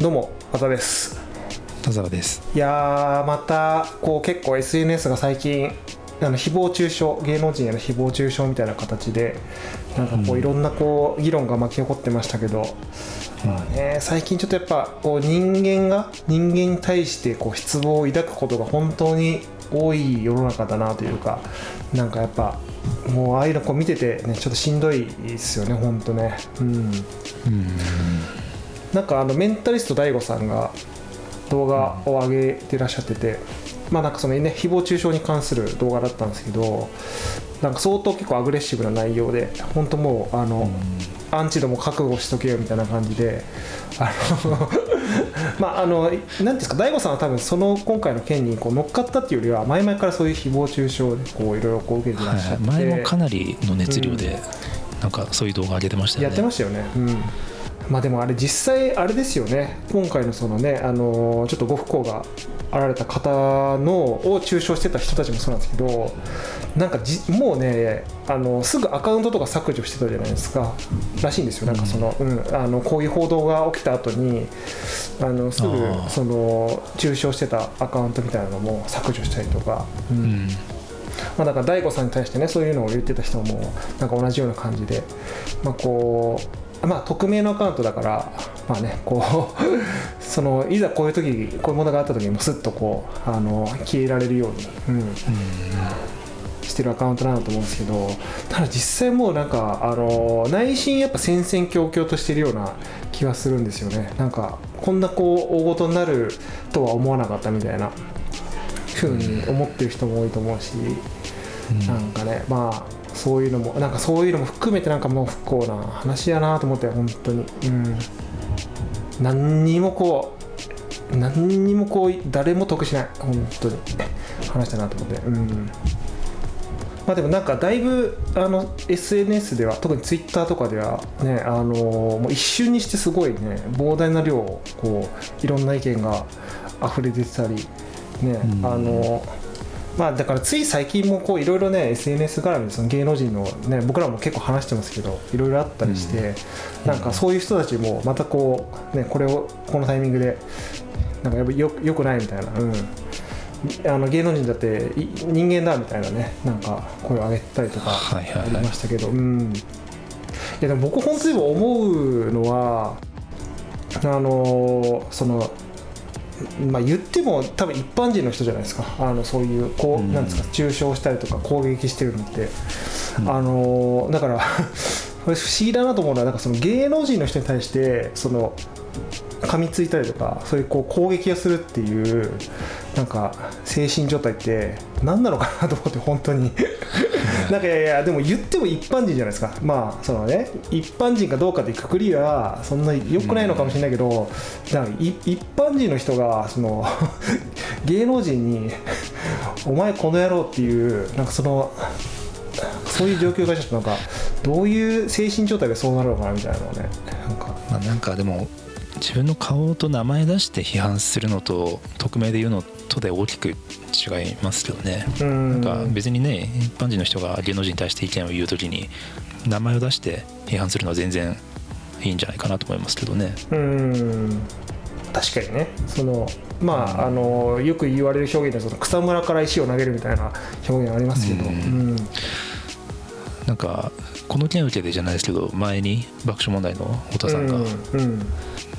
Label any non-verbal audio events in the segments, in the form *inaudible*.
どうもあざです。田沢です。いやーまたこう結構 SNS が最近あの誹謗中傷芸能人への誹謗中傷みたいな形でなんかこういろんなこう議論が巻き起こってましたけど、まあね、最近ちょっとやっぱこう人間が人間に対してこう失望を抱くことが本当に多い世の中だなというかなんかやっぱもうああいうのこう見ててねちょっとしんどいですよね本当ね。うん。うんなんかあのメンタリスト DAIGO さんが動画を上げてらっしゃってて、まあなんかそのね誹謗中傷に関する動画だったんですけどなんか相当結構アグレッシブな内容で本当もうあの、アンチでも覚悟しとけよみたいな感じであの *laughs* まああのなんていうんですか DAIGO さんは多分その今回の件にこう乗っかったっていうよりは前々からそういう誹謗中傷でこういろいろこう受けてらっしゃって、はい、前もかなりの熱量で、なんかそういう動画上げてましたよね。やってましたよね。うんまあでもあれ実際あれですよね。今回のそのねあのちょっとご不幸があられた方のを中傷してた人たちもそうなんですけどなんかじもうねあのすぐアカウントとか削除してたじゃないですか。らしいんですよ。なんかその、うん。あのこういう報道が起きた後にあのすぐその中傷してたアカウントみたいなのも削除したりとか、うん。うん。まあ、だから大悟さんに対してねそういうのを言ってた人もなんか同じような感じで、まあ、こうまあ匿名のアカウントだからまあねこう *laughs* そのいざこういう時こういうものがあった時にもすっとこうあの消えられるように、うん、してるアカウントなんだと思うんですけどただ実際もうなんかあの内心やっぱ戦々恐々としてるような気はするんですよね。なんかこんなこう大事になるとは思わなかったみたいなふうに思ってる人も多いと思うし、なんかねまあそういうのもなんかそういうのも含めてなんかもう不幸な話やなと思って本当に。うん。何にもこう何にもこう誰も得しない。本当に。話だなと思って。うん。まあでもなんかだいぶあの SNS では特に Twitter とかではねあのもう一瞬にしてすごいね膨大な量こういろんな意見が溢れ出てたりね、うん。あのまあだからつい最近もこういろいろね SNS 絡みでその芸能人のね僕らも結構話してますけどいろいろあったりして、なんかそういう人たちもまたこうねこれをこのタイミングでなんかやっぱよよくないみたいな、うん、あの芸能人だってい人間だみたいなねなんか声を上げたりとかありましたけど、うん、いやでも僕本当に思うのはあのそのまあ、言っても多分一般人の人じゃないですか。あのそういうこう、うん。なんですか中傷したりとか攻撃してるのって、うん。あのだから *laughs* これ不思議だなと思うのはなんかその芸能人の人に対してその噛みついたりとかそういうこう攻撃をするっていうなんか精神状態って何なのかなと思って本当に *laughs* なんかいやいやでも言っても一般人じゃないですか。まあそのね一般人かどうかっていうくくりはそんな良くないのかもしれないけど、一般人の人がその *laughs* 芸能人に「お前この野郎」っていうなんかそのそういう状況がちょっとなんかどういう精神状態でそうなるのかなみたいなのねなんか。まあ、なんかでも自分の顔と名前出して批判するのと匿名で言うのっとで大きく違いますけどね、うん。なんか別にね一般人の人が芸能人に対して意見を言う時に名前を出して批判するのは全然いいんじゃないかなと思いますけどね。うん。確かにね。そのまああのよく言われる表現でその草むらから石を投げるみたいな表現ありますけど、ううんん。なんかこの件受けてじゃないですけど前に爆笑問題の太田さんが、うん。うん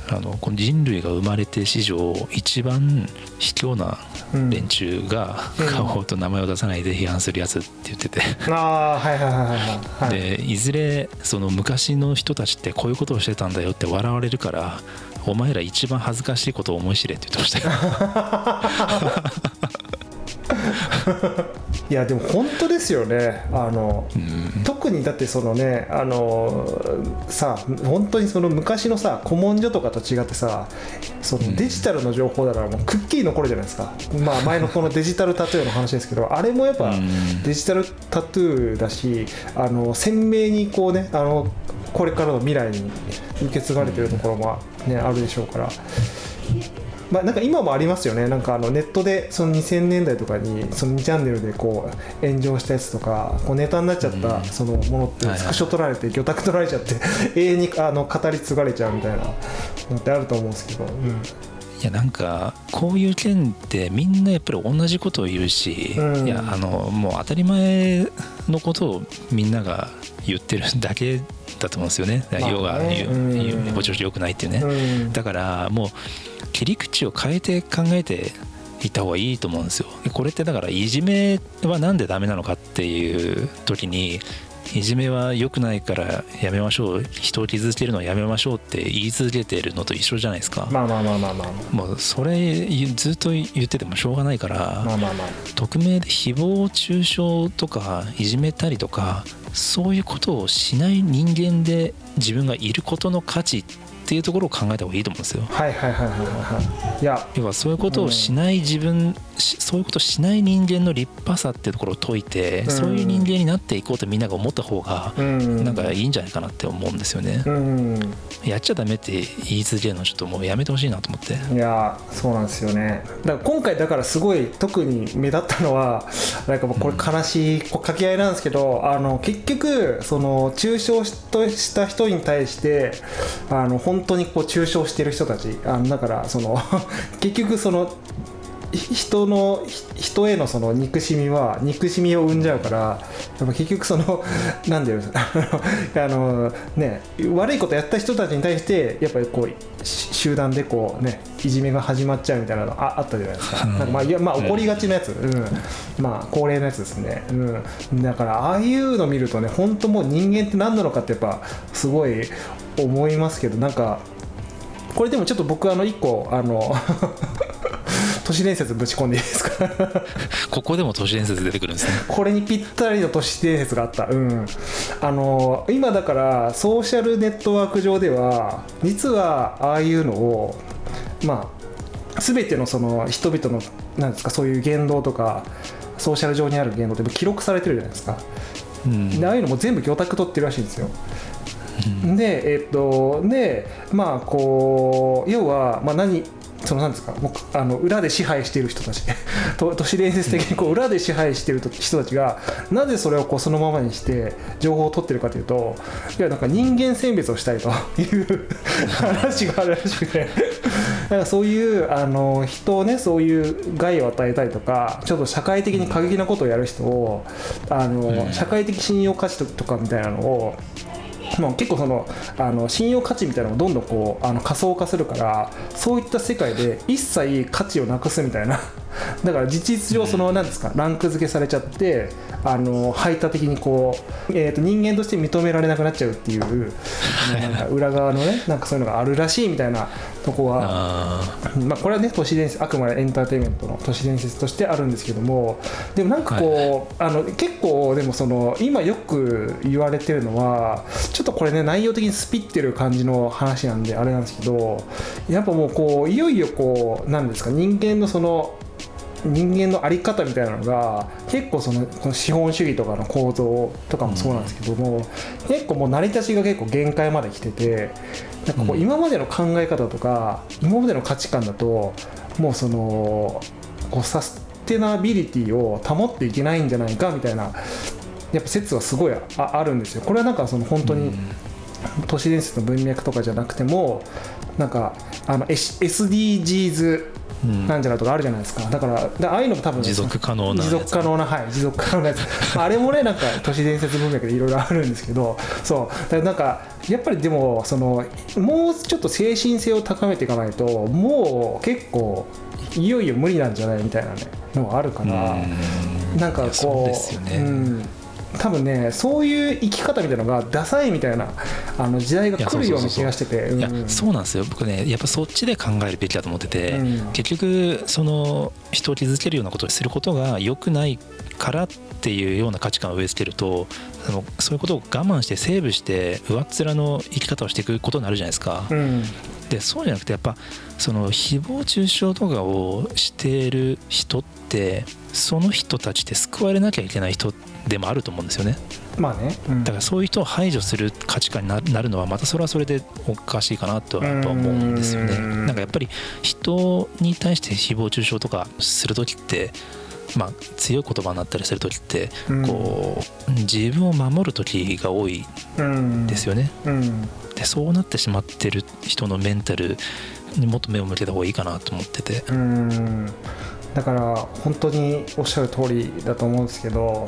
あのこの人類が生まれて史上一番卑怯なうん。連中がうん。顔と名前を出さないで批判するやつって言ってて、ああはいはいはいはいはい。でいずれその昔の人たちってこういうことをしてたんだよって笑われるからお前ら一番恥ずかしいことを思い知れって言ってましたよ *laughs* いやでも本当ですよね。あのうん特にだってそのねあのさ本当にその昔のさ古文書とかと違ってさそのデジタルの情報だからもうくっきり残るじゃないですか、まあ前のこのデジタルタトゥーの話ですけどあれもやっぱうん。デジタルタトゥーだしあの鮮明にこうねあのこれからの未来に受け継がれてるところも、ねあるでしょうから。まあ、なんか今もありますよね、なんかあのネットでその2000年代とかにその2チャンネルでこう炎上したやつとかこうネタになっちゃったそのものってスクショ取られて魚拓取られちゃって *laughs* 永遠にあの語り継がれちゃうみたいなのってあると思うんですけど、うん、いやなんかこういう件ってみんなやっぱり同じことを言うし、うん。いやあのもう当たり前のことをみんなが言ってるだけだと思うんですよね。要は言ううん言うぼちぼち良くないっていうね。うんだからもう切り口を変えて考えていった方がいいと思うんですよ。これってだからいじめはなんでダメなのかっていう時にいじめは良くないからやめましょう人を傷つけるのはやめましょうって言い続けてるのと一緒じゃないですか。まあまあまあまあまあもうそれずっと言っててもしょうがないから、まあまあまあ匿名で誹謗中傷とかいじめたりとかそういうことをしない人間で自分がいることの価値っていうところを考えた方がいいと思うんですよ。はいはいはいはいはいいや要はそういうことをしない自分、しそういうことをしない人間の立派さっていうところを解いて、うんそういう人間になっていこうとみんなが思った方がうんなんかいいんじゃないかなって思うんですよね。うんやっちゃダメって言い続けるのちょっともうやめてほしいなと思って。いやそうなんですよねだから今回だからすごい特に目立ったのは *laughs* なんかもうこれ悲しい掛け合いなんですけどあの結局その中傷とした人に対してあの本当にこう中傷してる人たちあのだからその *laughs* 結局そのひ人のひ人へのその憎しみは憎しみを生んじゃうからやっぱ結局その *laughs* なんだよ *laughs* あのね悪いことやった人たちに対してやっぱりこうし集団でこうねいじめが始まっちゃうみたいなのああったじゃないですか。うん。なんかまあいやまあ起こりがちなやつ、うん、まあ恒例のやつですね、うん、だからああいうの見るとね本当もう人間って何なのかってやっぱすごい思いますけどなんかこれでもちょっと僕あの一個あの *laughs* 都市伝説ぶち込んでいいですか？*laughs* ここでも都市伝説出てくるんですね。これにぴったりの都市伝説があった、うん、あの今だからソーシャルネットワーク上では実はああいうのをまあ全てのその人々のなんですかそういう言動とかソーシャル上にある言動って記録されてるじゃないですか。うん。でああいうのも全部魚拓取ってるらしいんですよ。でえっとでまあこう要は、まあ、何そのなんですかもうあの裏で支配している人たち。*laughs* と都市伝説的にこう裏で支配している人たちがなぜそれをこうそのままにして情報を取ってるかというといやなんか人間選別をしたいという *laughs* 話があるらしくて。だからそういうあの人をねそういう害を与えたりとかちょっと社会的に過激なことをやる人をあの、うん。社会的信用価値とかみたいなのをもう結構そのあの信用価値みたいなのもどんどんこうあの仮想化するからそういった世界で一切価値をなくすみたいなだから事実上その何ですかランク付けされちゃってあの排他的にこう、えー、と人間として認められなくなっちゃうっていうなんか裏側のねなんかそういうのがあるらしいみたいなとこはあまあ、これはね都市伝説あくまでエンターテインメントの都市伝説としてあるんですけどもでもなんかこう、あの結構でもその今よく言われてるのはちょっとこれね内容的にスピってる感じの話なんであれなんですけどやっぱもうこういよいよこうなんですか人間のその人間の在り方みたいなのが結構そのこの資本主義とかの構造とかもそうなんですけども、結構もう成り立ちが結構限界まで来ててなんかこううん今までの考え方とか今までの価値観だともうそのこうサステナビリティを保っていけないんじゃないかみたいなやっぱ説はすごいああるんですよ。これはなんかその本当に、都市伝説の文脈とかじゃなくてもなんかあの SDGs うん。なんじゃらとかあるじゃないですか。だからだああいうのも多分持続可能な持続可能なはい持続可能なやつ。まあ *laughs* あれもねなんか都市伝説文脈でいろいろあるんですけどそう。だからなんかやっぱりでもそのもうちょっと精神性を高めていかないともう結構いよいよ無理なんじゃないみたいなねのがあるから、うん。なんかこうですよね。ん、多分ねそういう生き方みたいなのがダサいみたいなあの時代が来るような気がしてていやうん。そうなんですよ。僕ねやっぱそっちで考えるべきだと思ってて、うん結局その人を傷つけるようなことをすることが良くないからっていうような価値観を植え付けるとあのそういうことを我慢してセーブして上っ面の生き方をしていくことになるじゃないですか。うん。でそうじゃなくてやっぱその誹謗中傷とかをしている人ってその人たちって救われなきゃいけない人でもあると思うんですよね。まあね、うん。だからそういう人を排除する価値観にななるのはまたそれはそれでおかしいかなとは思うんですよね。うん。なんかやっぱり人に対して誹謗中傷とかする時ってまあ強い言葉になったりする時ってうん。こう自分を守る時が多いうんですよね。うん。でそうなってしまってる人のメンタルにもっと目を向けた方がいいかなと思ってて。うん。だから本当におっしゃる通りだと思うんですけど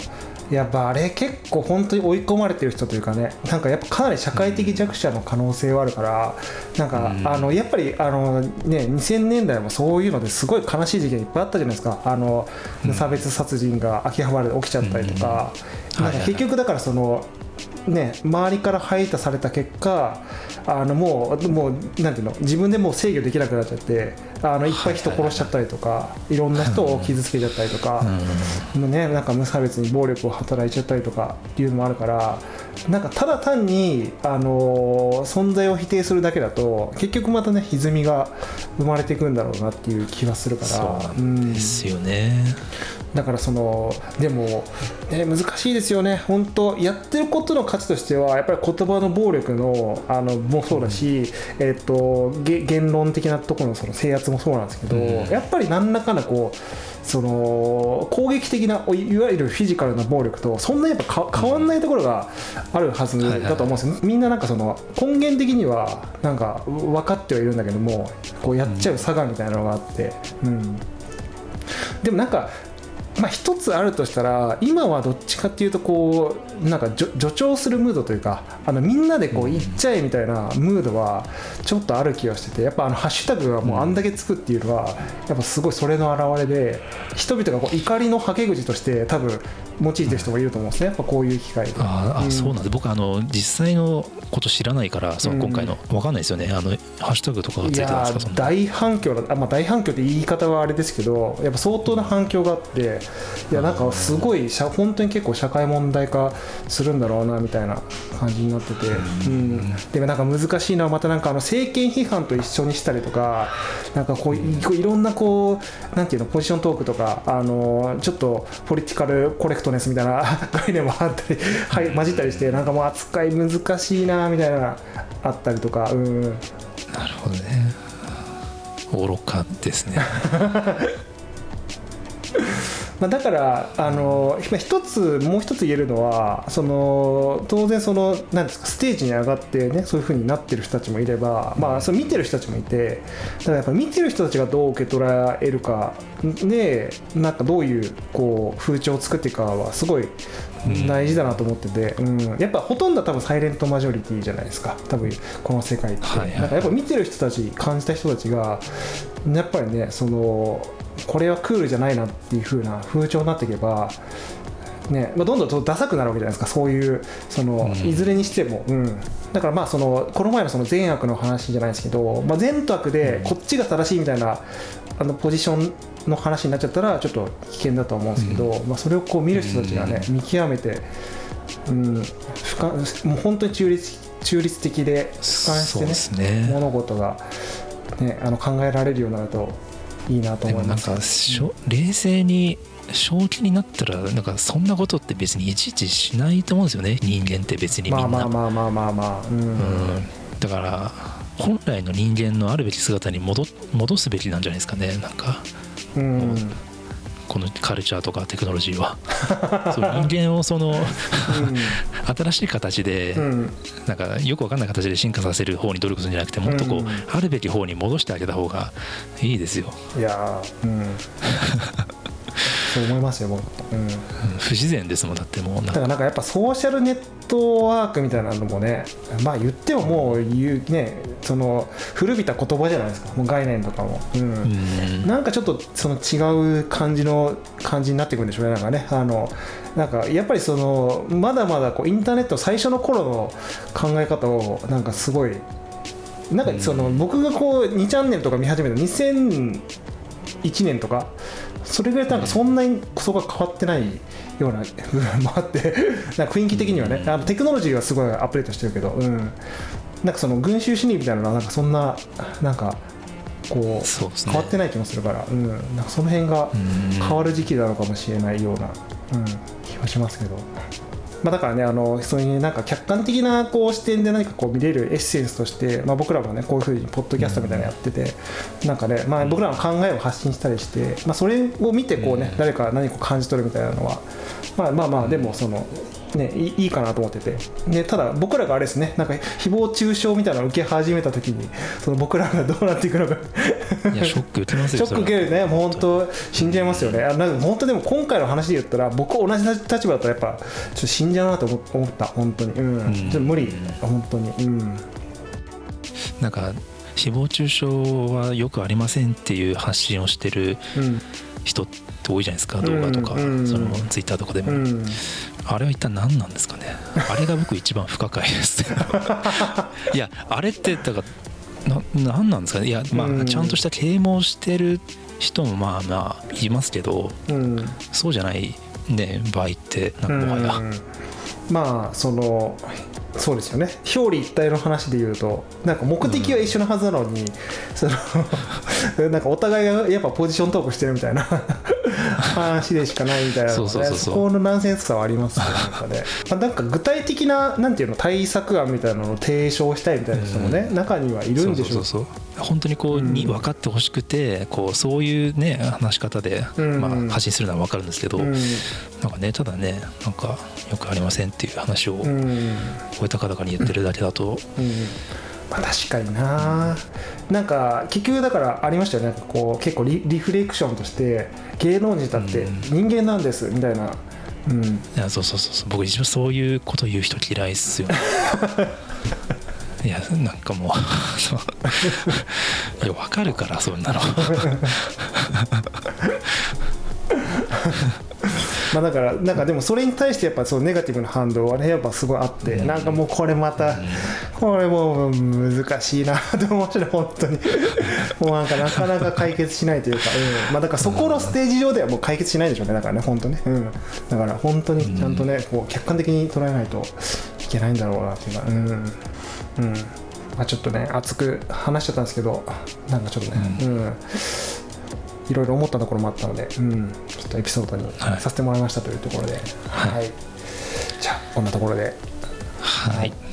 やっぱあれ結構本当に追い込まれてる人というかねなんかやっぱかなり社会的弱者の可能性はあるからなんか、うん。あのやっぱりあの、ね、2000年代もそういうのですごい悲しい事件いっぱいあったじゃないですか。あのうん。無差別殺人が秋葉原で起きちゃったりとか,、うん。なんか結局だからそのね、周りから排他された結果あのもうもうなんていうの自分でもう制御できなくなっちゃってあのいっぱい人殺しちゃったりとか、いろんな人を傷つけちゃったりとか、ね、なんか無差別に暴力を働いちゃったりとかっていうのもあるからなんかただ単に、あの存在を否定するだけだと結局またね歪みが生まれていくんだろうなっていう気がするから。そうですよね、だからそのでも、ね、難しいですよね、本当、やってることの価値としては、やっぱり言葉の暴力のあのもそうだし、えっとげ言論的なところのその制圧もそうなんですけど、うん。やっぱり何らかのこうその攻撃的ないわゆるフィジカルな暴力とそんなやっぱか変わんないところがあるはずだと思うんですよ、みんななんかその根源的にはなんか分かってはいるんだけどもこうやっちゃう差がみたいなのがあって。うん。でもなんかまあ、一つあるとしたら今はどっちかっていうとこうなんか助助長するムードというかあのみんなでこう言っちゃえみたいなムードはちょっとある気がしててやっぱあのハッシュタグがもうあんだけつくっていうのはやっぱすごいそれの表れで人々がこう怒りのはけ口として多分用いてる人もいると思うんですね。やっぱこういう機会で。ああ、うん。そうなんです僕あの実際のこと知らないからその今回の、わかんないですよね。あのハッシュタグとかがついいてたですか？大反響だあ、まあ、大反響って言い方はあれですけどやっぱ相当な反響があっていやなんかすごい社本当に結構社会問題化するんだろうなみたいな感じになってて、うん、でもなんか難しいのはまたなんかあの政権批判と一緒にしたりとかなんかこういこういろんなこうなんていうのポジショントークとかあのちょっとポリティカルコレクトネスみたいな *laughs* 概念もあったり、はい、混じったりしてなんかもう扱い難しいなみたいなあったりとか。うんなるほどね愚かですね *laughs* まあ、だからあのまあ一つもう一つ言えるのはその当然そのなんですかステージに上がってねそういう風になってる人たちもいれば、まあ、それ見てる人たちもいてだからやっぱ見てる人たちがどう受け取られるかでなんかどういうこう風潮を作っていくかはすごい大事だなと思ってて、うん。やっぱほとんどは多分サイレントマジョリティじゃないですか多分この世界って、はいはい。なんかやっぱ見てる人たち感じた人たちがやっぱりねそのこれはクールじゃないなっていう風な風潮になっていけば、ねまあ、どんどんとダサくなるわけじゃないですか。そういうその、うん。いずれにしても、うん、だからまあそのこの前のその善悪の話じゃないですけど、まあ、善と悪でこっちが正しいみたいなあのポジションの話になっちゃったらちょっと危険だと思うんですけど、まあ、それをこう見る人たちがね、見極めて、うん、俯瞰もう本当に中立中立的で俯瞰してねすね。物事が、ね、あの考えられるようになるといいなとでもなん思います。かしょ冷静に正気になったらなんかそんなことって別にいちいちしないと思うんですよね。人間って別にみんな、まあまあまあまあまあまあ、うん。うん、だから本来の人間のあるべき姿に戻戻すべきなんじゃないですかね。なんか。うんこのカルチャーとかテクノロジーは。*laughs* そう人間をその *laughs* 新しい形で、うんうん。なんかよくわかんない形で進化させる方に努力するんじゃなくてもっとこう、うん。あるべき方に戻してあげた方がいいですよ、いやーうん *laughs* そう思いますようん、うん。不自然ですもんだってもう。なんかだからなんかやっぱソーシャルネットワークみたいなのもねまあ言ってももう言うねその古びた言葉じゃないですか。もう概念とかも、うん。うん。なんかちょっとその違う感じの感じになっていくんでしょうね。なんかね。あのなんかやっぱりそのまだまだこうインターネット最初の頃の考え方をなんかすごいなんかその僕がこう2チャンネルとか見始めた2001年とかそれぐらいなん。かそんなにそこが変わってないような *laughs* 部分もあってなんか雰囲気的にはねあのテクノロジーはすごいアップデートしてるけど、うん、なんかその群衆心理みたいなのはなんかそんななんかこうね。変わってない気もするから、うん、なんかその辺がうん。変わる時期なのかもしれないような、うん、気はしますけど。まあ、だからねあのそういうなんか客観的なこう視点で何かこう見れるエッセンスとして、まあ、僕らもねこういうふうにポッドキャストみたいなのやってて、なんかね、まあ、僕らの考えを発信したりして、まあ、それを見てこうね、誰か何か感じ取るみたいなのは、まあ、まあまあでもそのね、いいいかなと思ってて。でただ僕らがあれですねなんか誹謗中傷みたいなのを受け始めた時にその僕らがどうなっていくのか。いやショック受けますよ *laughs* ショック受けるねもう本当死んじゃいますよね。あなんか本当でも今回の話で言ったら僕同じ立場だったらやっぱちょっと死んじゃうなと思思った本当に。うん、うん。ちょっと無理。本当に。うん。なんか誹謗中傷はよくありませんっていう発信をしてるうん。人って多いじゃないですか動画とか、うん。うん。そのツイッターとかでも、うんあれは一体何なんですかね。あれが僕一番不可解です。*laughs* いやあれってだからな何なんですかね。いやまうん。あちゃんとした啓蒙してる人もまあまあいますけどうん。そうじゃないね場合ってなんかもはや、うん。まあそのそうですよね。表裏一体の話で言うとなんか目的は一緒のはずなのに、そのなんかお互いがやっぱポジショントークしてるみたいな話でしかないみたいな。のそうそうそうそう。がねそこのナンセンスさはありますよねなんかね、まあ、なんか具体的ななんていうの対策案みたいなのを提唱したいみたいな人もね、中にはいるんでしょそうそう本当にこうにうん分かってほしくてこうそういうね話し方で、うん。まあ、発信するのは分かるんですけど、うん。なんかねただねなんかよくありませんっていう話をうん。声高々に言ってるだけだと、うんまあ、確かにな。なんか結局だからありましたよね。こう結構リリフレクションとして芸能人だって人間なんですみたいな、うん、いやそうそうそうそう。僕一番そういうこと言う人嫌いっすよね。*laughs* いやなんかもう。いや分かるからそんなの *laughs* *laughs* まあだからなんかでもそれに対してやっぱそうネガティブな反応はねやっぱすごいあって、うん。なんかもうこれまた、これもう難しいなと思って本当にもうなんかなかなか解決しないというか、うん。まあだからそこのステージ上ではもう解決しないでしょうねだからね本当ね、うん、だから本当にちゃんとねこう客観的に捉えないといけないんだろうなっていうかうん。うん。まあちょっとね熱く話しちゃったんですけどなんかちょっとねうん。いろいろ思ったところもあったので、うん、ちょっとエピソードにはい。させてもらいましたというところで、はい、じゃあこんなところで。はい